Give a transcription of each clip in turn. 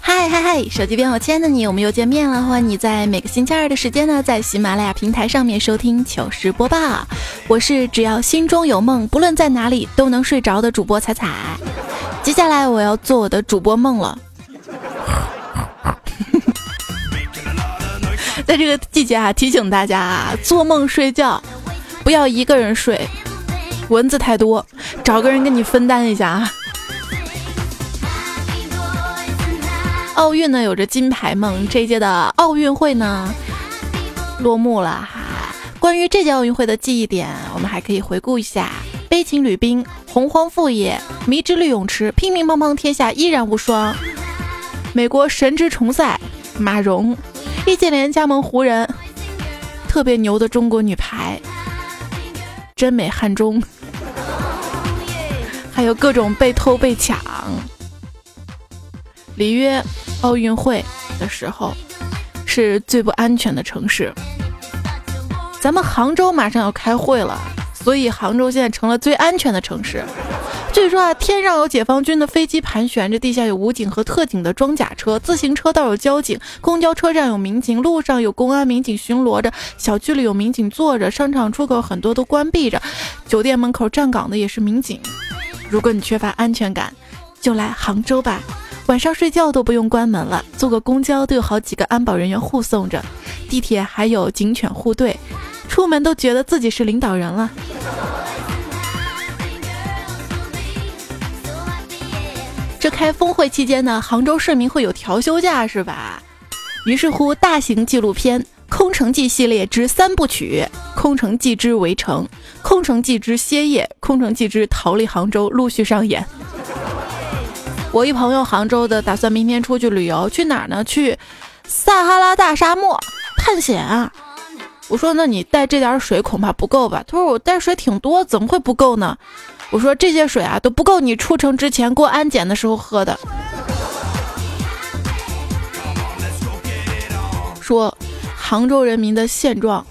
嗨嗨嗨！手机边我亲爱的你，我们又见面了。欢迎你在每个星期二的时间呢，在喜马拉雅平台上面收听糗事播报。我是只要心中有梦，不论在哪里都能睡着的主播彩彩。接下来我要做我的主播梦了。在这个季节啊，提醒大家啊，做梦睡觉不要一个人睡，蚊子太多，找个人跟你分担一下啊。奥运呢有着金牌梦，这一届的奥运会呢落幕了哈。关于这届奥运会的记忆点，我们还可以回顾一下：悲情女兵、洪荒副业、迷之绿泳池、乒乒乓乓天下依然无双、美国神之重赛、马蓉、易建联加盟湖人、特别牛的中国女排、真美汉中，还有各种被偷被抢。里约奥运会的时候是最不安全的城市。咱们杭州马上要开会了，所以杭州现在成了最安全的城市。据说啊，天上有解放军的飞机盘旋着，地下有武警和特警的装甲车，自行车道有交警，公交车站有民警，路上有公安民警巡逻着，小区里有民警坐着，商场出口很多都关闭着，酒店门口站岗的也是民警。如果你缺乏安全感，就来杭州吧。晚上睡觉都不用关门了，坐个公交都有好几个安保人员护送着，地铁还有警犬护队，出门都觉得自己是领导人了。这开峰会期间呢，杭州市民会有调休假是吧？于是乎，大型纪录片《空城计》系列之三部曲《空城计之围城》《空城计之歇业》《空城计之逃离杭州》陆续上演。我一朋友杭州的，打算明天出去旅游，去哪儿呢？去撒哈拉大沙漠探险啊！我说，那你带这点水恐怕不够吧？他说，我带水挺多，怎么会不够呢？我说，这些水啊都不够你出城之前过安检的时候喝的。说杭州人民的现状：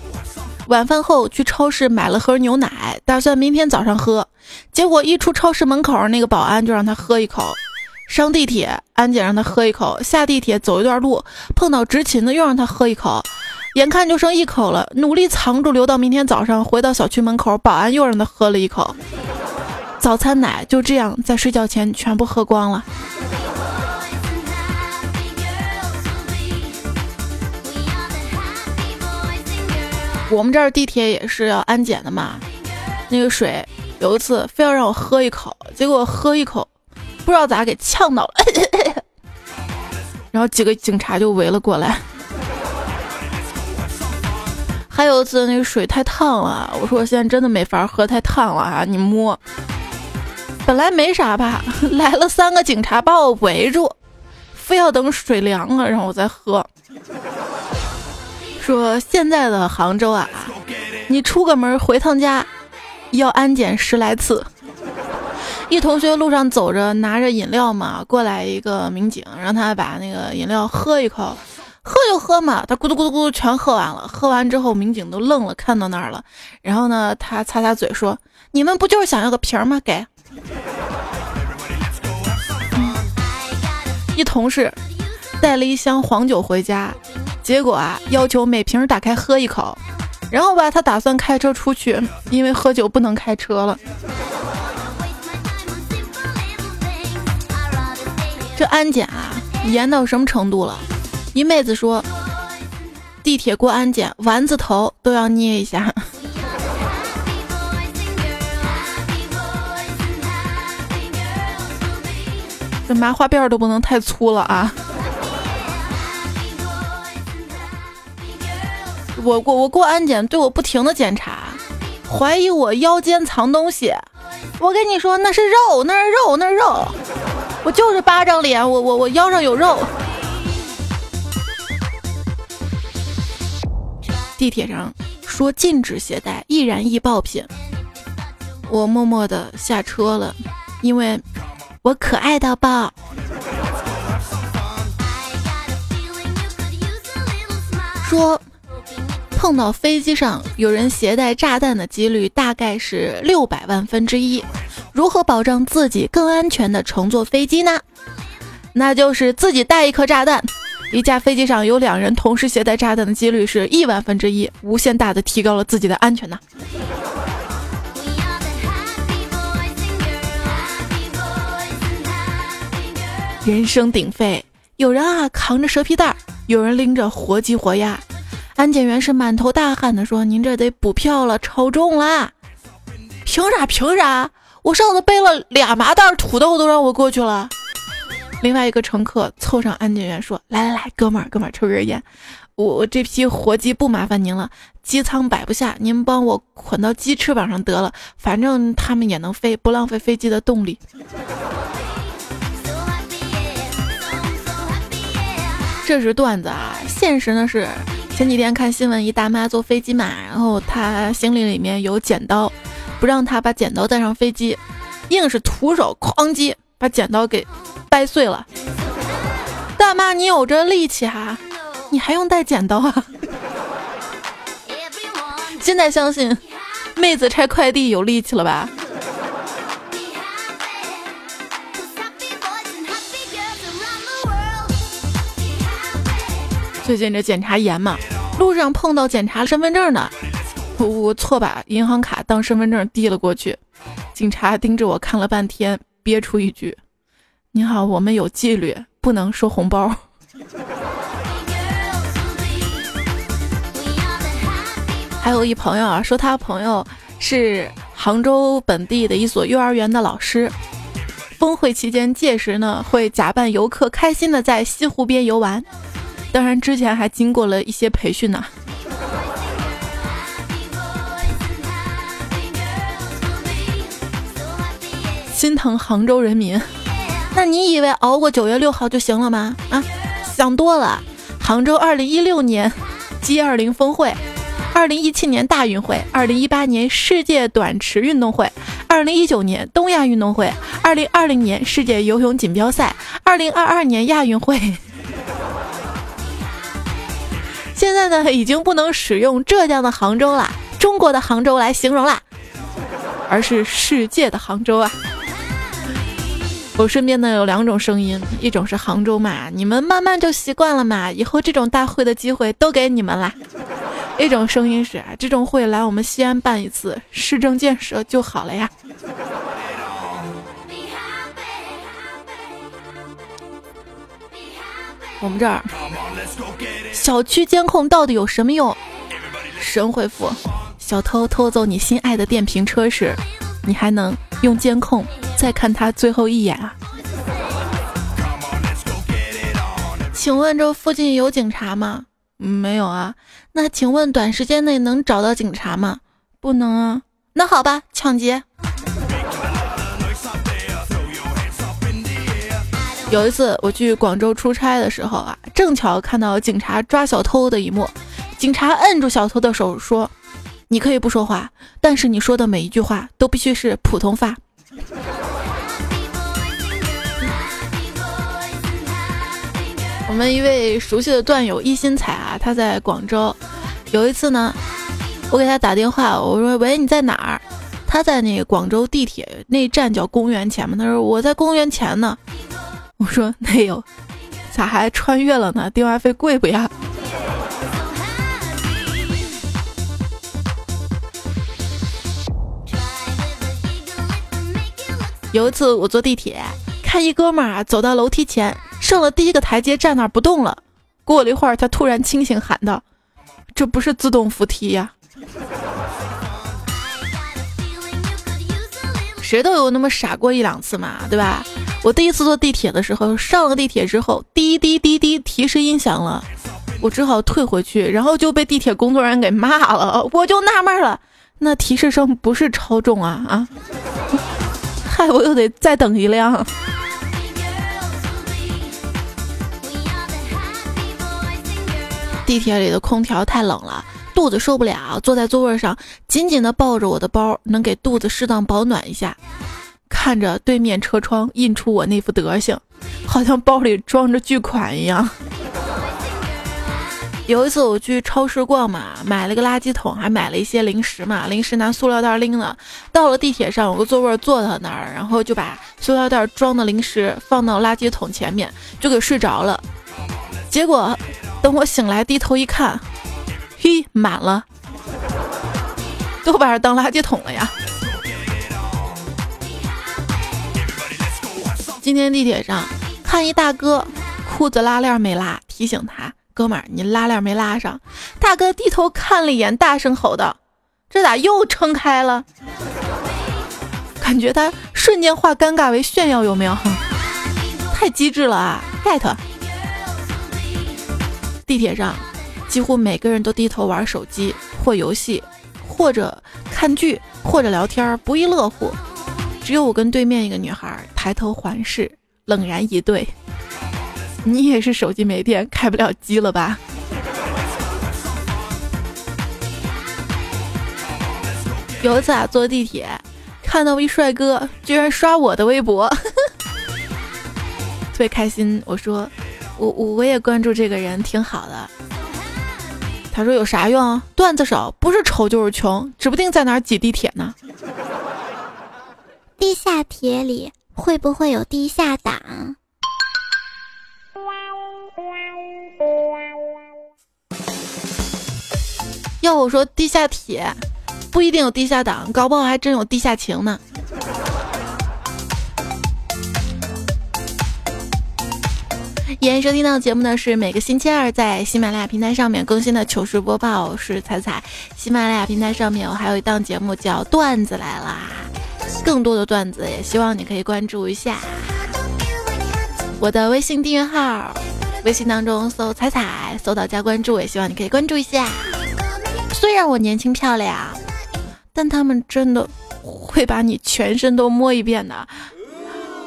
晚饭后去超市买了盒牛奶，打算明天早上喝，结果一出超市门口，那个保安就让他喝一口。上地铁，安检让他喝一口；下地铁走一段路，碰到执勤的又让他喝一口。眼看就剩一口了，努力藏住，留到明天早上回到小区门口，保安又让他喝了一口。早餐奶就这样在睡觉前全部喝光了。我们这儿地铁也是要安检的嘛，那个水有一次非要让我喝一口，结果喝一口。不知道咋给呛到了，然后几个警察就围了过来。还有一次那个水太烫了，我说我现在真的没法喝，太烫了啊！你摸，本来没啥吧，来了三个警察把我围住，非要等水凉了然后我再喝。说现在的杭州啊，你出个门回趟家，要安检十来次。一同学路上走着，拿着饮料嘛，过来一个民警，让他把那个饮料喝一口，喝就喝嘛，他咕嘟咕嘟咕嘟全喝完了。喝完之后，民警都愣了，看到那儿了。然后呢，他擦擦嘴说：“你们不就是想要个瓶儿吗？给。”一同事带了一箱黄酒回家，结果啊，要求每瓶打开喝一口，然后吧，他打算开车出去，因为喝酒不能开车了。这安检啊，严到什么程度了？一妹子说，地铁过安检，丸子头都要捏一下。这麻花辫都不能太粗了啊！我过我过安检，对我不停的检查，怀疑我腰间藏东西。我跟你说，那是肉，那是肉，那是肉。我就是八张脸，我我我腰上有肉。地铁上说禁止携带易燃易爆品，我默默的下车了，因为我可爱到爆。说碰到飞机上有人携带炸弹的几率大概是六百万分之一，如何保障自己更安全的乘坐飞机呢？那就是自己带一颗炸弹。一架飞机上有两人同时携带炸弹的几率是亿万分之一，无限大的提高了自己的安全呐。人声鼎沸，有人啊扛着蛇皮袋，有人拎着活鸡活鸭，安检员是满头大汗的说：“您这得补票了，超重啦！”凭啥？凭啥？我上次背了俩麻袋土豆都让我过去了。另外一个乘客凑上安检员说：“来来来，哥们儿，哥们儿，抽根烟。我我这批活鸡不麻烦您了，机舱摆不下，您帮我捆到鸡翅膀上得了，反正他们也能飞，不浪费飞机的动力。”这是段子啊，现实呢是前几天看新闻，一大妈坐飞机嘛，然后她行李里面有剪刀，不让他把剪刀带上飞机，硬是徒手哐叽把剪刀给。掰碎了，大妈，你有这力气哈，你还用带剪刀啊？现在相信妹子拆快递有力气了吧？最近这检查严嘛，路上碰到检查身份证的，我我错把银行卡当身份证递了过去，警察盯着我看了半天，憋出一句。你好，我们有纪律，不能收红包。还有一朋友啊，说他朋友是杭州本地的一所幼儿园的老师，峰会期间届时呢会假扮游客，开心的在西湖边游玩。当然之前还经过了一些培训呢。心疼杭州人民。那你以为熬过九月六号就行了吗？啊，想多了。杭州二零一六年 G 二零峰会，二零一七年大运会，二零一八年世界短池运动会，二零一九年东亚运动会，二零二零年世界游泳锦标赛，二零二二年亚运会。现在呢，已经不能使用浙江的杭州啦，中国的杭州来形容啦，而是世界的杭州啊。我身边呢有两种声音，一种是杭州嘛，你们慢慢就习惯了嘛，以后这种大会的机会都给你们啦。一种声音是这种会来我们西安办一次，市政建设就好了呀。我们这儿小区监控到底有什么用？神回复：小偷偷走你心爱的电瓶车时，你还能用监控。再看他最后一眼啊！请问这附近有警察吗？没有啊。那请问短时间内能找到警察吗？不能啊。那好吧，抢劫。有一次我去广州出差的时候啊，正巧看到警察抓小偷的一幕。警察摁住小偷的手说：“你可以不说话，但是你说的每一句话都必须是普通话。”我们一位熟悉的段友一心彩啊，他在广州。有一次呢，我给他打电话，我说：“喂，你在哪儿？”他在那个广州地铁那站叫公园前嘛。他说：“我在公园前呢。”我说：“没有，咋还穿越了呢？电话费贵不呀？”有一次我坐地铁，看一哥们儿走到楼梯前。上了第一个台阶，站那儿不动了。过了一会儿，他突然清醒，喊道：“这不是自动扶梯呀！”谁都有那么傻过一两次嘛，对吧？我第一次坐地铁的时候，上了地铁之后，滴滴滴滴提示音响了，我只好退回去，然后就被地铁工作人员给骂了。我就纳闷了，那提示声不是超重啊啊！害 我又得再等一辆。地铁里的空调太冷了肚子受不了坐在座位上紧紧的抱着我的包能给肚子适当保暖一下。看着对面车窗印出我那副德行好像包里装着巨款一样。有一次我去超市逛嘛，买了个垃圾桶，还买了一些零食嘛。零食拿塑料袋拎了，到了地铁上有个座位坐到那儿，然后就把塑料袋装的零食放到垃圾桶前面，就给睡着了。结果等我醒来低头一看，嘿，满了，都把它当垃圾桶了呀。今天地铁上看一大哥裤子拉链没拉，提醒他。哥们儿，你拉链没拉上？大哥低头看了一眼，大声吼道：“这咋又撑开了？”感觉他瞬间化尴尬为炫耀，有没有？太机智了啊！get。地铁上，几乎每个人都低头玩手机或游戏，或者看剧，或者聊天，不亦乐乎。只有我跟对面一个女孩抬头环视，冷然以对。你也是手机没电开不了机了吧？有一次啊，坐地铁看到一帅哥，居然刷我的微博，特别开心。我说，我我我也关注这个人，挺好的。他说有啥用？段子少，不是丑就是穷，指不定在哪挤地铁呢。地下铁里会不会有地下党？要我说，地下铁不一定有地下党，搞不好还真有地下情呢。今天收听到节目的是每个星期二在喜马拉雅平台上面更新的糗事播报，是彩彩。喜马拉雅平台上面我还有一档节目叫段子来啦，更多的段子也希望你可以关注一下我的微信订阅号，微信当中搜彩彩，搜到加关注，也希望你可以关注一下。虽然我年轻漂亮，但他们真的会把你全身都摸一遍的，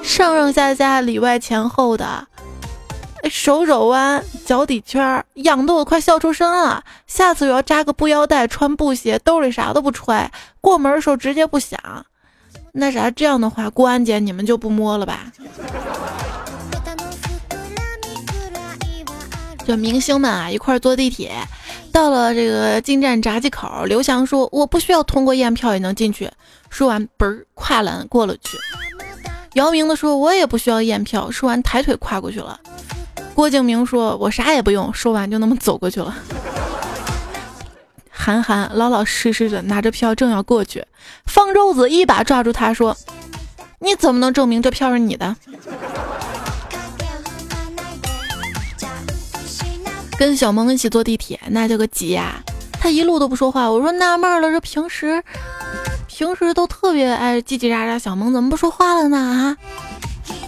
上上下下、里外前后的，手肘弯、脚底圈，痒得我快笑出声了。下次我要扎个布腰带，穿布鞋，兜里啥都不揣，过门的时候直接不响。那啥，这样的话过安检你们就不摸了吧？就明星们啊，一块坐地铁。到了这个进站闸机口，刘翔说：“我不需要通过验票也能进去。”说完，嘣儿跨栏过了去。姚明的说：“我也不需要验票。”说完，抬腿跨过去了。郭敬明说：“我啥也不用。”说完就那么走过去了。韩寒老老实实的拿着票正要过去，方舟子一把抓住他说：“你怎么能证明这票是你的？”跟小萌一起坐地铁，那叫个挤呀！他一路都不说话。我说纳闷了，这平时平时都特别爱叽叽喳喳，小萌怎么不说话了呢？啊！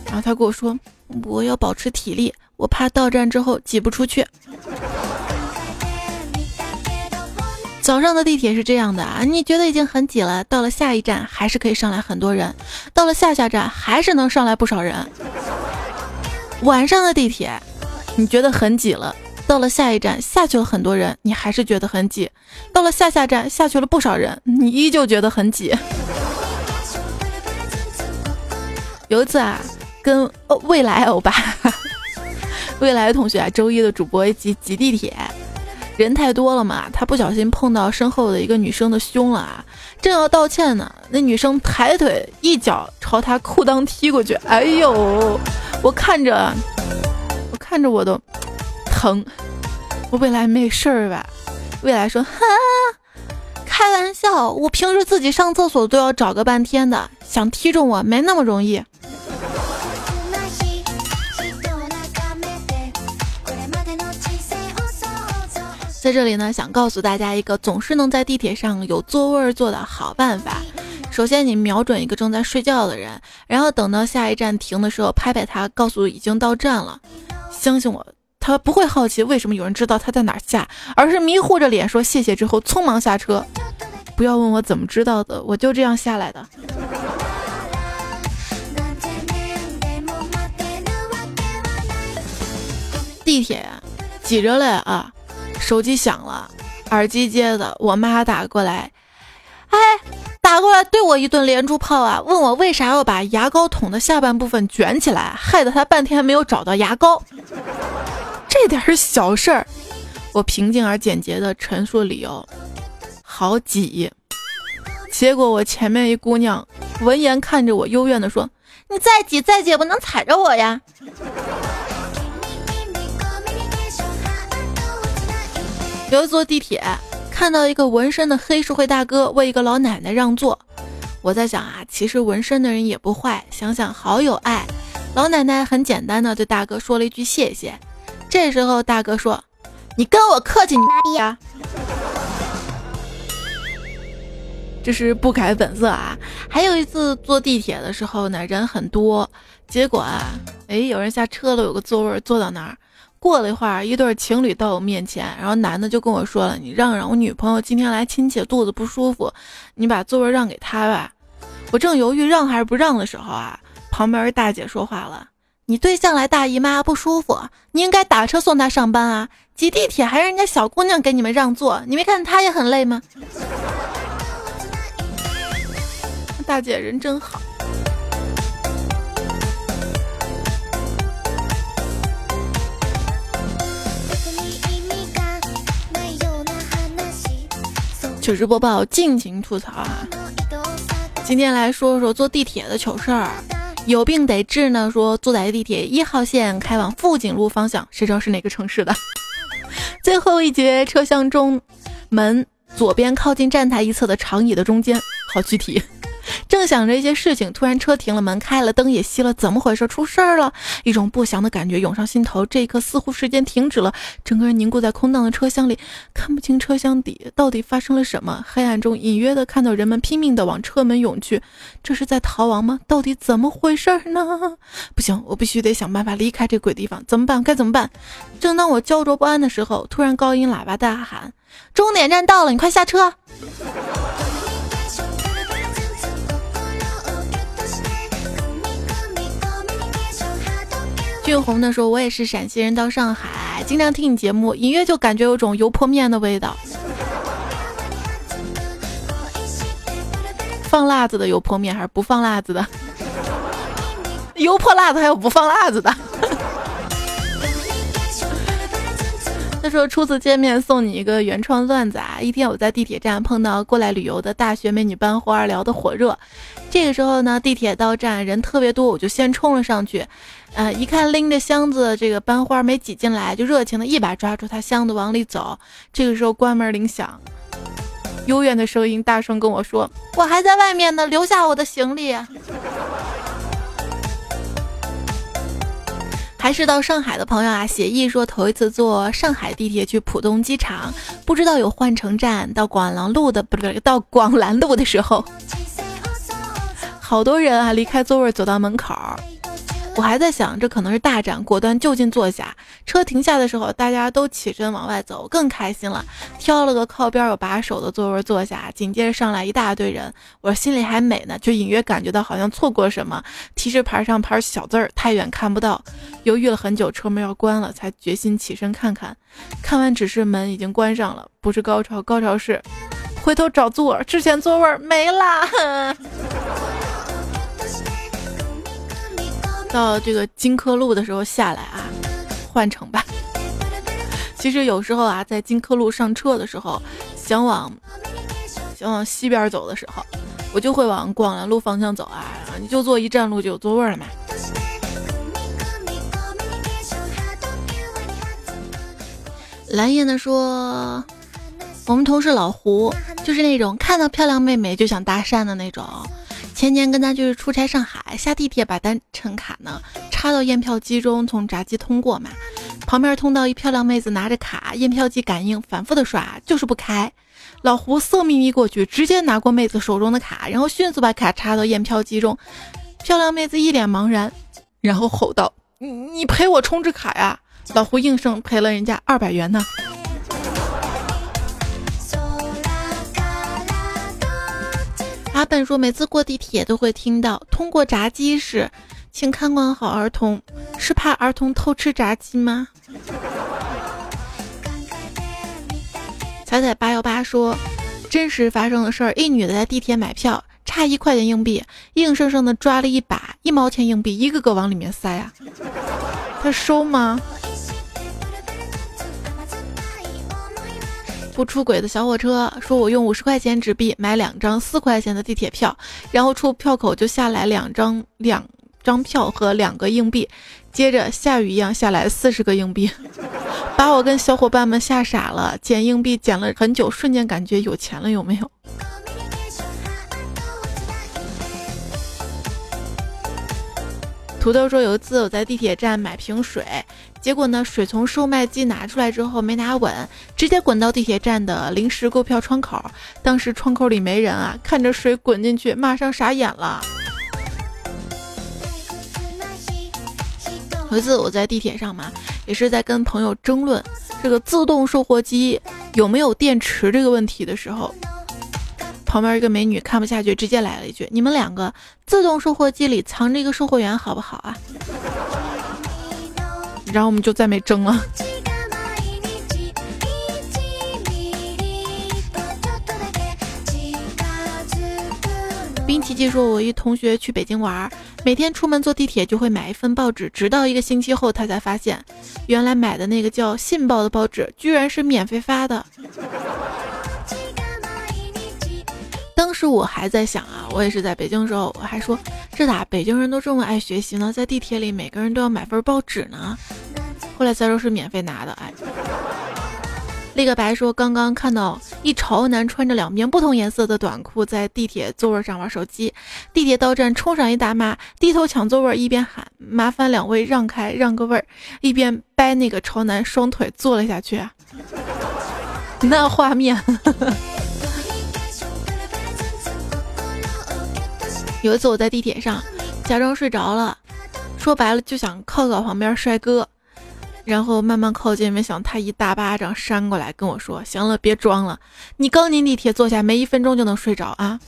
然后他跟我说，我要保持体力，我怕到站之后挤不出去。早上的地铁是这样的啊，你觉得已经很挤了，到了下一站还是可以上来很多人，到了下下站还是能上来不少人。晚上的地铁，你觉得很挤了。到了下一站，下去了很多人，你还是觉得很挤；到了下下站，下去了不少人，你依旧觉得很挤。有一次啊，跟未来欧巴、未来同学啊，周一的主播一起挤地铁，人太多了嘛，他不小心碰到身后的一个女生的胸了啊，正要道歉呢，那女生抬腿一脚朝他裤裆踢过去，哎呦，我看着，我看着我都。疼，我未来没事儿吧？未来说：“哈，开玩笑，我平时自己上厕所都要找个半天的，想踢中我没那么容易。”在这里呢，想告诉大家一个总是能在地铁上有座位坐的好办法。首先，你瞄准一个正在睡觉的人，然后等到下一站停的时候，拍拍他，告诉已经到站了。相信我。他不会好奇为什么有人知道他在哪儿下，而是迷糊着脸说谢谢之后匆忙下车。不要问我怎么知道的，我就这样下来的。地铁挤着嘞啊，手机响了，耳机接的，我妈打过来，哎，打过来对我一顿连珠炮啊，问我为啥要把牙膏桶的下半部分卷起来，害得她半天没有找到牙膏。这点儿小事儿，我平静而简洁的陈述理由，好挤。结果我前面一姑娘闻言看着我幽怨的说：“你再挤再挤，不能踩着我呀。”有一坐地铁，看到一个纹身的黑社会大哥为一个老奶奶让座。我在想啊，其实纹身的人也不坏，想想好有爱。老奶奶很简单的对大哥说了一句谢谢。这时候大哥说：“你跟我客气，你妈逼啊！”这是不改本色啊。还有一次坐地铁的时候呢，人很多，结果啊，哎，有人下车了，有个座位坐到那儿。过了一会儿，一对情侣到我面前，然后男的就跟我说了：“你让让，我女朋友今天来亲戚，肚子不舒服，你把座位让给她吧。”我正犹豫让还是不让的时候啊，旁边大姐说话了：“你对象来大姨妈不舒服，你应该打车送她上班啊，挤地铁还让人家小姑娘给你们让座，你没看她也很累吗？” 大姐人真好。糗事播报，尽情吐槽啊！今天来说说坐地铁的糗事儿。有病得治呢，说坐在地铁一号线开往富锦路方向，谁知道是哪个城市的？最后一节车厢中门左边靠近站台一侧的长椅的中间，好具体。正想着一些事情，突然车停了，门开了，灯也熄了，怎么回事？出事儿了！一种不祥的感觉涌上心头。这一刻，似乎时间停止了，整个人凝固在空荡的车厢里，看不清车厢底到底发生了什么。黑暗中，隐约的看到人们拼命的往车门涌去，这是在逃亡吗？到底怎么回事呢？不行，我必须得想办法离开这鬼地方。怎么办？该怎么办？正当我焦灼不安的时候，突然高音喇叭大喊：“终点站到了，你快下车！”俊红的说：“我也是陕西人，到上海经常听你节目，隐约就感觉有种油泼面的味道。放辣子的油泼面还是不放辣子的？油泼辣子还有不放辣子的？”他说：“初次见面送你一个原创段子啊！一天我在地铁站碰到过来旅游的大学美女班花，聊得火热。这个时候呢，地铁到站人特别多，我就先冲了上去。呃，一看拎着箱子这个班花没挤进来，就热情的一把抓住她箱子往里走。这个时候关门铃响，幽怨的声音大声跟我说：我还在外面呢，留下我的行李。”还是到上海的朋友啊，写意说头一次坐上海地铁去浦东机场，不知道有换乘站。到广兰路的不是，到广兰路的时候，好多人啊离开座位走到门口。我还在想，这可能是大展，果断就近坐下。车停下的时候，大家都起身往外走，更开心了。挑了个靠边有把手的座位坐下，紧接着上来一大堆人。我心里还美呢，却隐约感觉到好像错过什么。提示牌上牌小字儿太远看不到，犹豫了很久，车门要关了，才决心起身看看。看完指示，门已经关上了。不是高潮，高潮是回头找座，之前座位没啦。到这个金科路的时候下来啊，换乘吧。其实有时候啊，在金科路上车的时候，想往想往西边走的时候，我就会往广兰路方向走啊。你就坐一站路就有座位了嘛。蓝燕呢说，我们同事老胡就是那种看到漂亮妹妹就想搭讪的那种。前年跟他就是出差上海，下地铁把单程卡呢插到验票机中，从闸机通过嘛。旁边通道一漂亮妹子拿着卡，验票机感应反复的刷，就是不开。老胡色眯眯过去，直接拿过妹子手中的卡，然后迅速把卡插到验票机中。漂亮妹子一脸茫然，然后吼道：“你你赔我充值卡呀！”老胡应声赔了人家二百元呢。阿笨说：“每次过地铁都会听到通过闸机时，请看管好儿童，是怕儿童偷吃炸鸡吗？” 彩彩八幺八说，真实发生的事儿：一女的在地铁买票，差一块钱硬币，硬生生的抓了一把一毛钱硬币，一个个往里面塞啊。他收吗？不出轨的小火车说：“我用五十块钱纸币买两张四块钱的地铁票，然后出票口就下来两张两张票和两个硬币，接着下雨一样下来四十个硬币，把我跟小伙伴们吓傻了。捡硬币捡了很久，瞬间感觉有钱了，有没有？”土豆说：“有一次我在地铁站买瓶水。”结果呢？水从售卖机拿出来之后没拿稳，直接滚到地铁站的临时购票窗口。当时窗口里没人啊，看着水滚进去，马上傻眼了。有一次我在地铁上嘛，也是在跟朋友争论这个自动售货机有没有电池这个问题的时候，旁边一个美女看不下去，直接来了一句：“你们两个自动售货机里藏着一个售货员，好不好啊？”然后我们就再没争了。冰琪琪说：“我一同学去北京玩，每天出门坐地铁就会买一份报纸，直到一个星期后，他才发现，原来买的那个叫《信报》的报纸居然是免费发的。当时我还在想啊，我也是在北京时候，我还说，这咋北京人都这么爱学习呢？在地铁里每个人都要买份报纸呢。”后来才说是免费拿的，哎。那个白说刚刚看到一潮男穿着两边不同颜色的短裤在地铁座位上玩手机，地铁到站冲上一大妈，低头抢座位，一边喊麻烦两位让开让个位儿，一边掰那个潮男双腿坐了下去。那画面，有一次我在地铁上假装睡着了，说白了就想靠靠旁边帅哥。然后慢慢靠近，没想他一大巴掌扇过来，跟我说：“行了，别装了，你刚进地铁坐下没一分钟就能睡着啊！”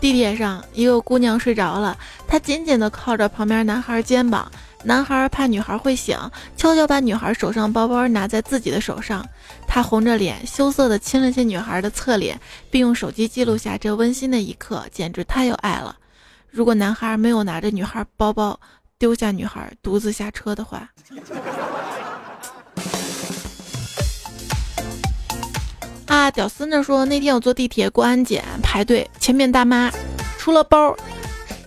地铁上一个姑娘睡着了，她紧紧地靠着旁边男孩肩膀，男孩怕女孩会醒，悄悄把女孩手上包包拿在自己的手上，他红着脸羞涩地亲了亲女孩的侧脸，并用手机记录下这温馨的一刻，简直太有爱了。如果男孩没有拿着女孩包包，丢下女孩独自下车的话，啊，屌丝呢说那天我坐地铁过安检排队，前面大妈除了包，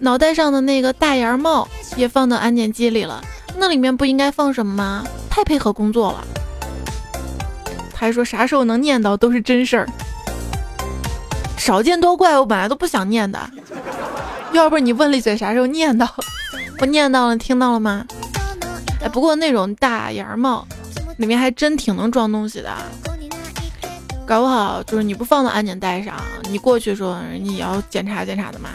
脑袋上的那个大檐帽也放到安检机里了，那里面不应该放什么吗？太配合工作了。他还说啥时候能念叨都是真事儿，少见多怪，我本来都不想念的。要不你问了一嘴，啥时候念叨？我念叨了，听到了吗？哎，不过那种大檐帽里面还真挺能装东西的，搞不好就是你不放到安检带上，你过去说你要检查检查的嘛。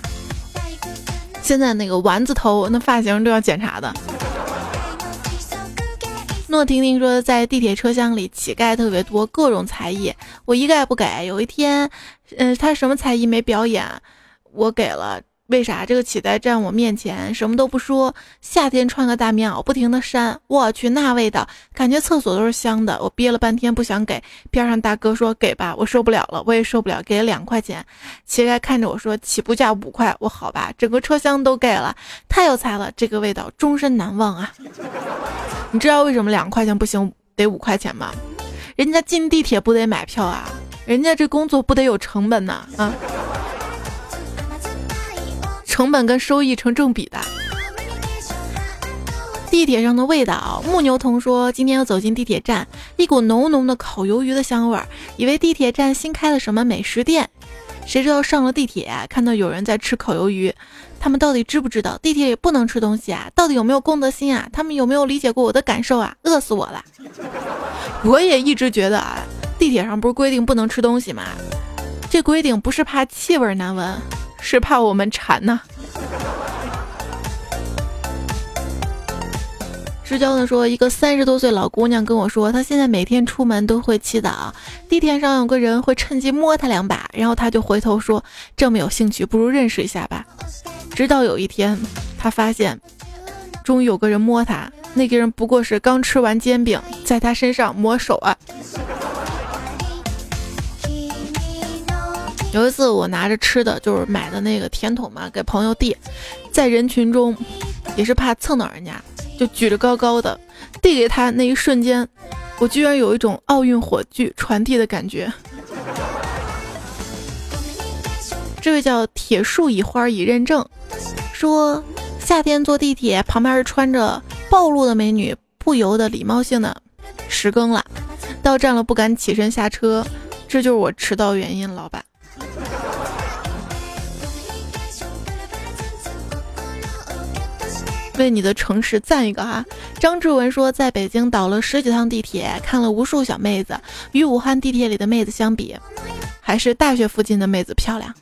现在那个丸子头那发型都要检查的。诺婷婷说，在地铁车厢里乞丐特别多，各种才艺，我一概不给。有一天，嗯，他什么才艺没表演，我给了。为啥这个乞丐站我面前什么都不说？夏天穿个大棉袄，不停的扇，我去那味道，感觉厕所都是香的。我憋了半天不想给，边上大哥说给吧，我受不了了，我也受不了，给了两块钱。乞丐看着我说起步价五块，我好吧，整个车厢都给了，太有才了，这个味道终身难忘啊！你知道为什么两块钱不行，得五块钱吗？人家进地铁不得买票啊，人家这工作不得有成本呢啊！成本跟收益成正比的。地铁上的味道，木牛童说，今天要走进地铁站，一股浓浓的烤鱿鱼的香味儿，以为地铁站新开了什么美食店，谁知道上了地铁，看到有人在吃烤鱿鱼，他们到底知不知道地铁里不能吃东西啊？到底有没有公德心啊？他们有没有理解过我的感受啊？饿死我了！我也一直觉得啊，地铁上不是规定不能吃东西吗？这规定不是怕气味难闻。是怕我们馋呢。知交的说，一个三十多岁老姑娘跟我说，她现在每天出门都会祈祷，地铁上有个人会趁机摸她两把，然后她就回头说，这么有兴趣，不如认识一下吧。直到有一天，她发现，终于有个人摸她，那个人不过是刚吃完煎饼，在她身上抹手啊。有一次我拿着吃的，就是买的那个甜筒嘛，给朋友递，在人群中，也是怕蹭到人家，就举着高高的递给他那一瞬间，我居然有一种奥运火炬传递的感觉。这位叫铁树已花已认证，说夏天坐地铁旁边是穿着暴露的美女，不由得礼貌性的十更了，到站了不敢起身下车，这就是我迟到原因，老板。为你的城市赞一个哈！张志文说，在北京倒了十几趟地铁，看了无数小妹子，与武汉地铁里的妹子相比，还是大学附近的妹子漂亮。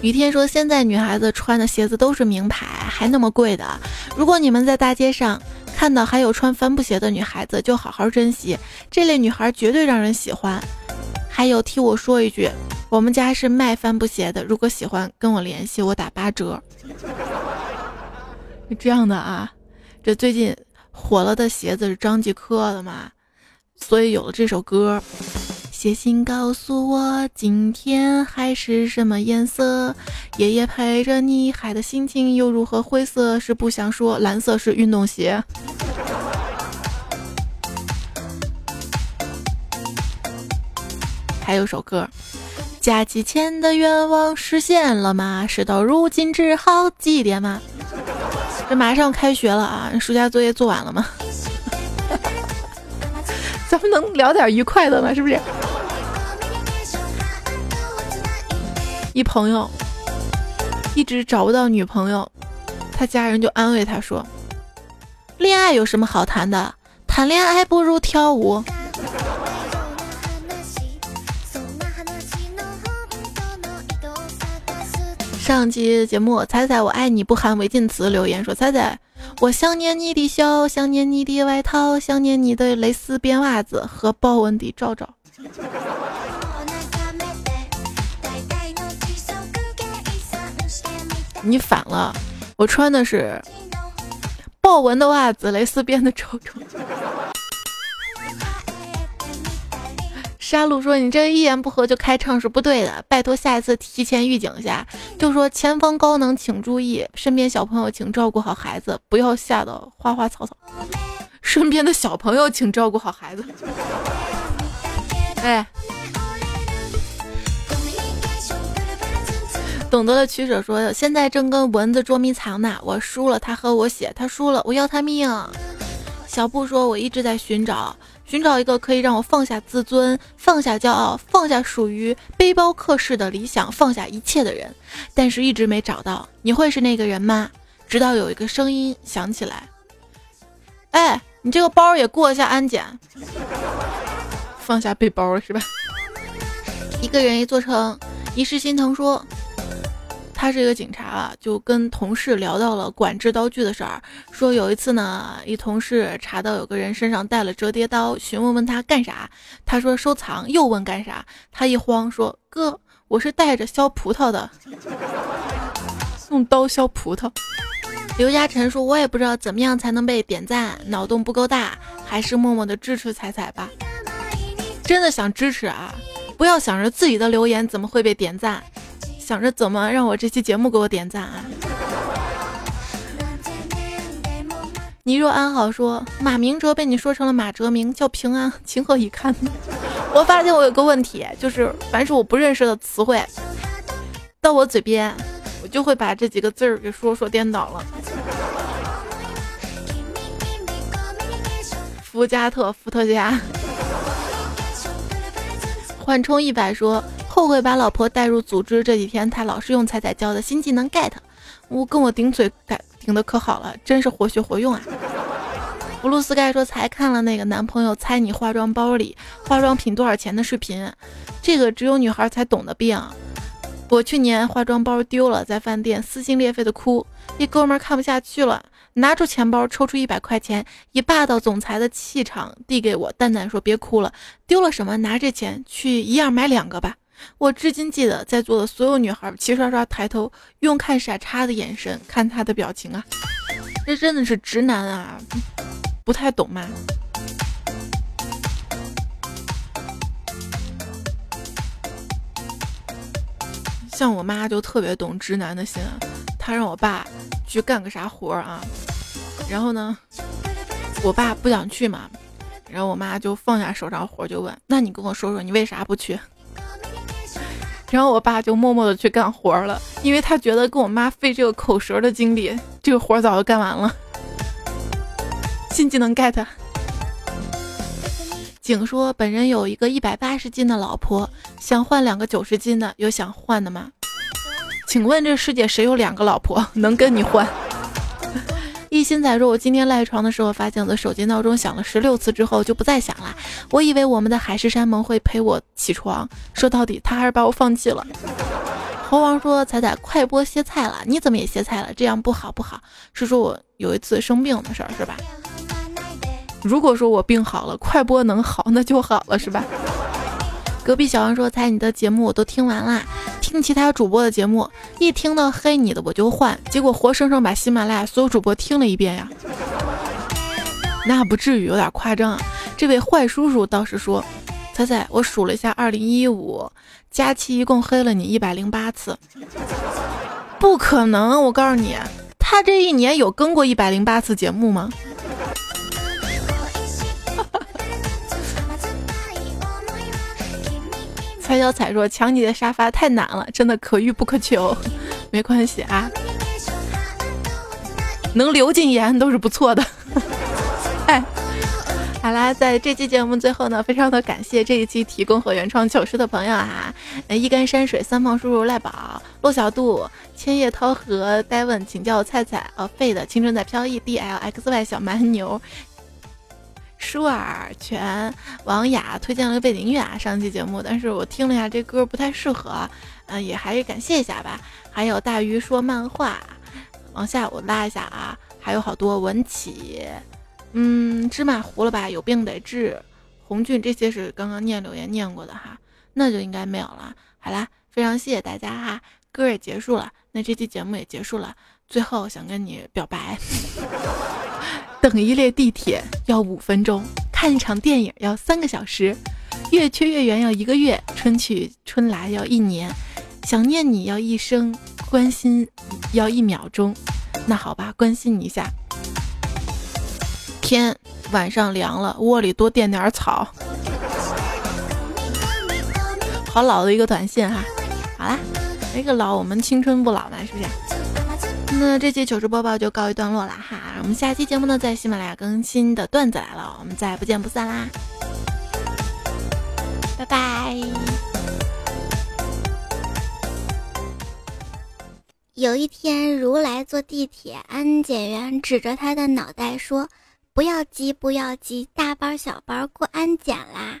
雨天说，现在女孩子穿的鞋子都是名牌，还那么贵的。如果你们在大街上看到还有穿帆布鞋的女孩子，就好好珍惜，这类女孩绝对让人喜欢。还有，替我说一句。我们家是卖帆布鞋的，如果喜欢跟我联系，我打八折。是 这样的啊，这最近火了的鞋子是张继科的嘛，所以有了这首歌。写信告诉我今天海是什么颜色，爷爷陪着你，海的心情又如何灰色？是不想说，蓝色是运动鞋。还有首歌。假期前的愿望实现了吗？事到如今只好祭奠吗？这马上开学了啊，暑假作业做完了吗？咱们能聊点愉快的吗？是不是？一朋友一直找不到女朋友，他家人就安慰他说：“恋爱有什么好谈的？谈恋爱不如跳舞。”上期节目，彩彩我爱你不含违禁词留言说：彩彩，我想念你的笑，想念你的外套，想念你的蕾丝边袜子和豹纹的罩罩。你反了，我穿的是豹纹的袜子，蕾丝边的罩罩。沙路说：“你这一言不合就开唱是不对的，拜托下一次提前预警一下，就说前方高能，请注意，身边小朋友请照顾好孩子，不要吓到花花草草。身边的小朋友请照顾好孩子。”哎，懂得了取舍说：“现在正跟蚊子捉迷藏呢，我输了，他喝我血，他输了，我要他命。”小布说：“我一直在寻找。”寻找一个可以让我放下自尊、放下骄傲、放下属于背包客式的理想、放下一切的人，但是一直没找到。你会是那个人吗？直到有一个声音响起来：“哎，你这个包也过一下安检，放下背包了是吧？”一个人一座城，一世心疼说。他是一个警察啊，就跟同事聊到了管制刀具的事儿，说有一次呢，一同事查到有个人身上带了折叠刀，询问问他干啥，他说收藏，又问干啥，他一慌说哥，我是带着削葡萄的，用刀削葡萄。刘嘉诚说，我也不知道怎么样才能被点赞，脑洞不够大，还是默默的支持彩彩吧。真的想支持啊，不要想着自己的留言怎么会被点赞。想着怎么让我这期节目给我点赞啊？你若安好说马明哲被你说成了马哲明，叫平安，情何以堪？我发现我有个问题，就是凡是我不认识的词汇，到我嘴边，我就会把这几个字儿给说说颠倒了。福加特伏特加，缓冲一百说。后悔把老婆带入组织，这几天他老是用彩彩教的新技能 get，我跟我顶嘴改顶的可好了，真是活学活用啊。布鲁斯盖说才看了那个男朋友猜你化妆包里化妆品多少钱的视频，这个只有女孩才懂的病。我去年化妆包丢了，在饭店撕心裂肺的哭，一哥们看不下去了，拿出钱包抽出一百块钱，以霸道总裁的气场递给我，淡淡说别哭了，丢了什么拿这钱去一样买两个吧。我至今记得在座的所有女孩齐刷刷抬头，用看傻叉的眼神看他的表情啊！这真的是直男啊，不太懂吗？像我妈就特别懂直男的心，她让我爸去干个啥活啊，然后呢，我爸不想去嘛，然后我妈就放下手上活就问：“那你跟我说说，你为啥不去？”然后我爸就默默的去干活了，因为他觉得跟我妈费这个口舌的精力，这个活早就干完了。新技能 get。景说：“本人有一个一百八十斤的老婆，想换两个九十斤的，有想换的吗？请问这世界谁有两个老婆能跟你换？”一心仔说：“我今天赖床的时候，发现我的手机闹钟响了十六次之后就不再响了。我以为我们的海誓山盟会陪我起床，说到底他还是把我放弃了。”猴王说：“彩彩快播歇菜了，你怎么也歇菜了？这样不好不好。是说我有一次生病的事儿是吧？”如果说我病好了，快播能好，那就好了，是吧？隔壁小王说：“猜你的节目我都听完啦，听其他主播的节目，一听到黑你的我就换，结果活生生把喜马拉雅所有主播听了一遍呀。那不至于，有点夸张。这位坏叔叔倒是说，猜猜我数了一下，二零一五佳期一共黑了你一百零八次，不可能！我告诉你，他这一年有更过一百零八次节目吗？”蔡小彩说：“抢你的沙发太难了，真的可遇不可求。没关系啊，能流进言都是不错的。哎，好啦，在这期节目最后呢，非常的感谢这一期提供和原创糗事的朋友啊，一干山水、三胖叔叔、赖宝、骆小杜、千叶涛和戴问，请叫我菜菜。哦，废的青春在飘逸，D L X Y 小蛮牛。”舒尔全王雅推荐了个背景音乐啊，上期节目，但是我听了一下这歌不太适合，嗯，也还是感谢一下吧。还有大鱼说漫画，往下我拉一下啊，还有好多文启，嗯，芝麻糊了吧，有病得治，红俊这些是刚刚念留言念过的哈，那就应该没有了。好啦，非常谢谢大家哈，歌也结束了，那这期节目也结束了，最后想跟你表白。等一列地铁要五分钟，看一场电影要三个小时，月缺月圆要一个月，春去春来要一年，想念你要一生，关心要一秒钟。那好吧，关心你一下。天晚上凉了，窝里多垫点草。好老的一个短信哈。好啦，那个老我们青春不老嘛，是不是？那这期糗事播报就告一段落了哈，我们下期节目呢在喜马拉雅更新的段子来了，我们再不见不散啦，拜拜。有一天，如来坐地铁，安检员指着他的脑袋说：“不要急，不要急，大包小包过安检啦。”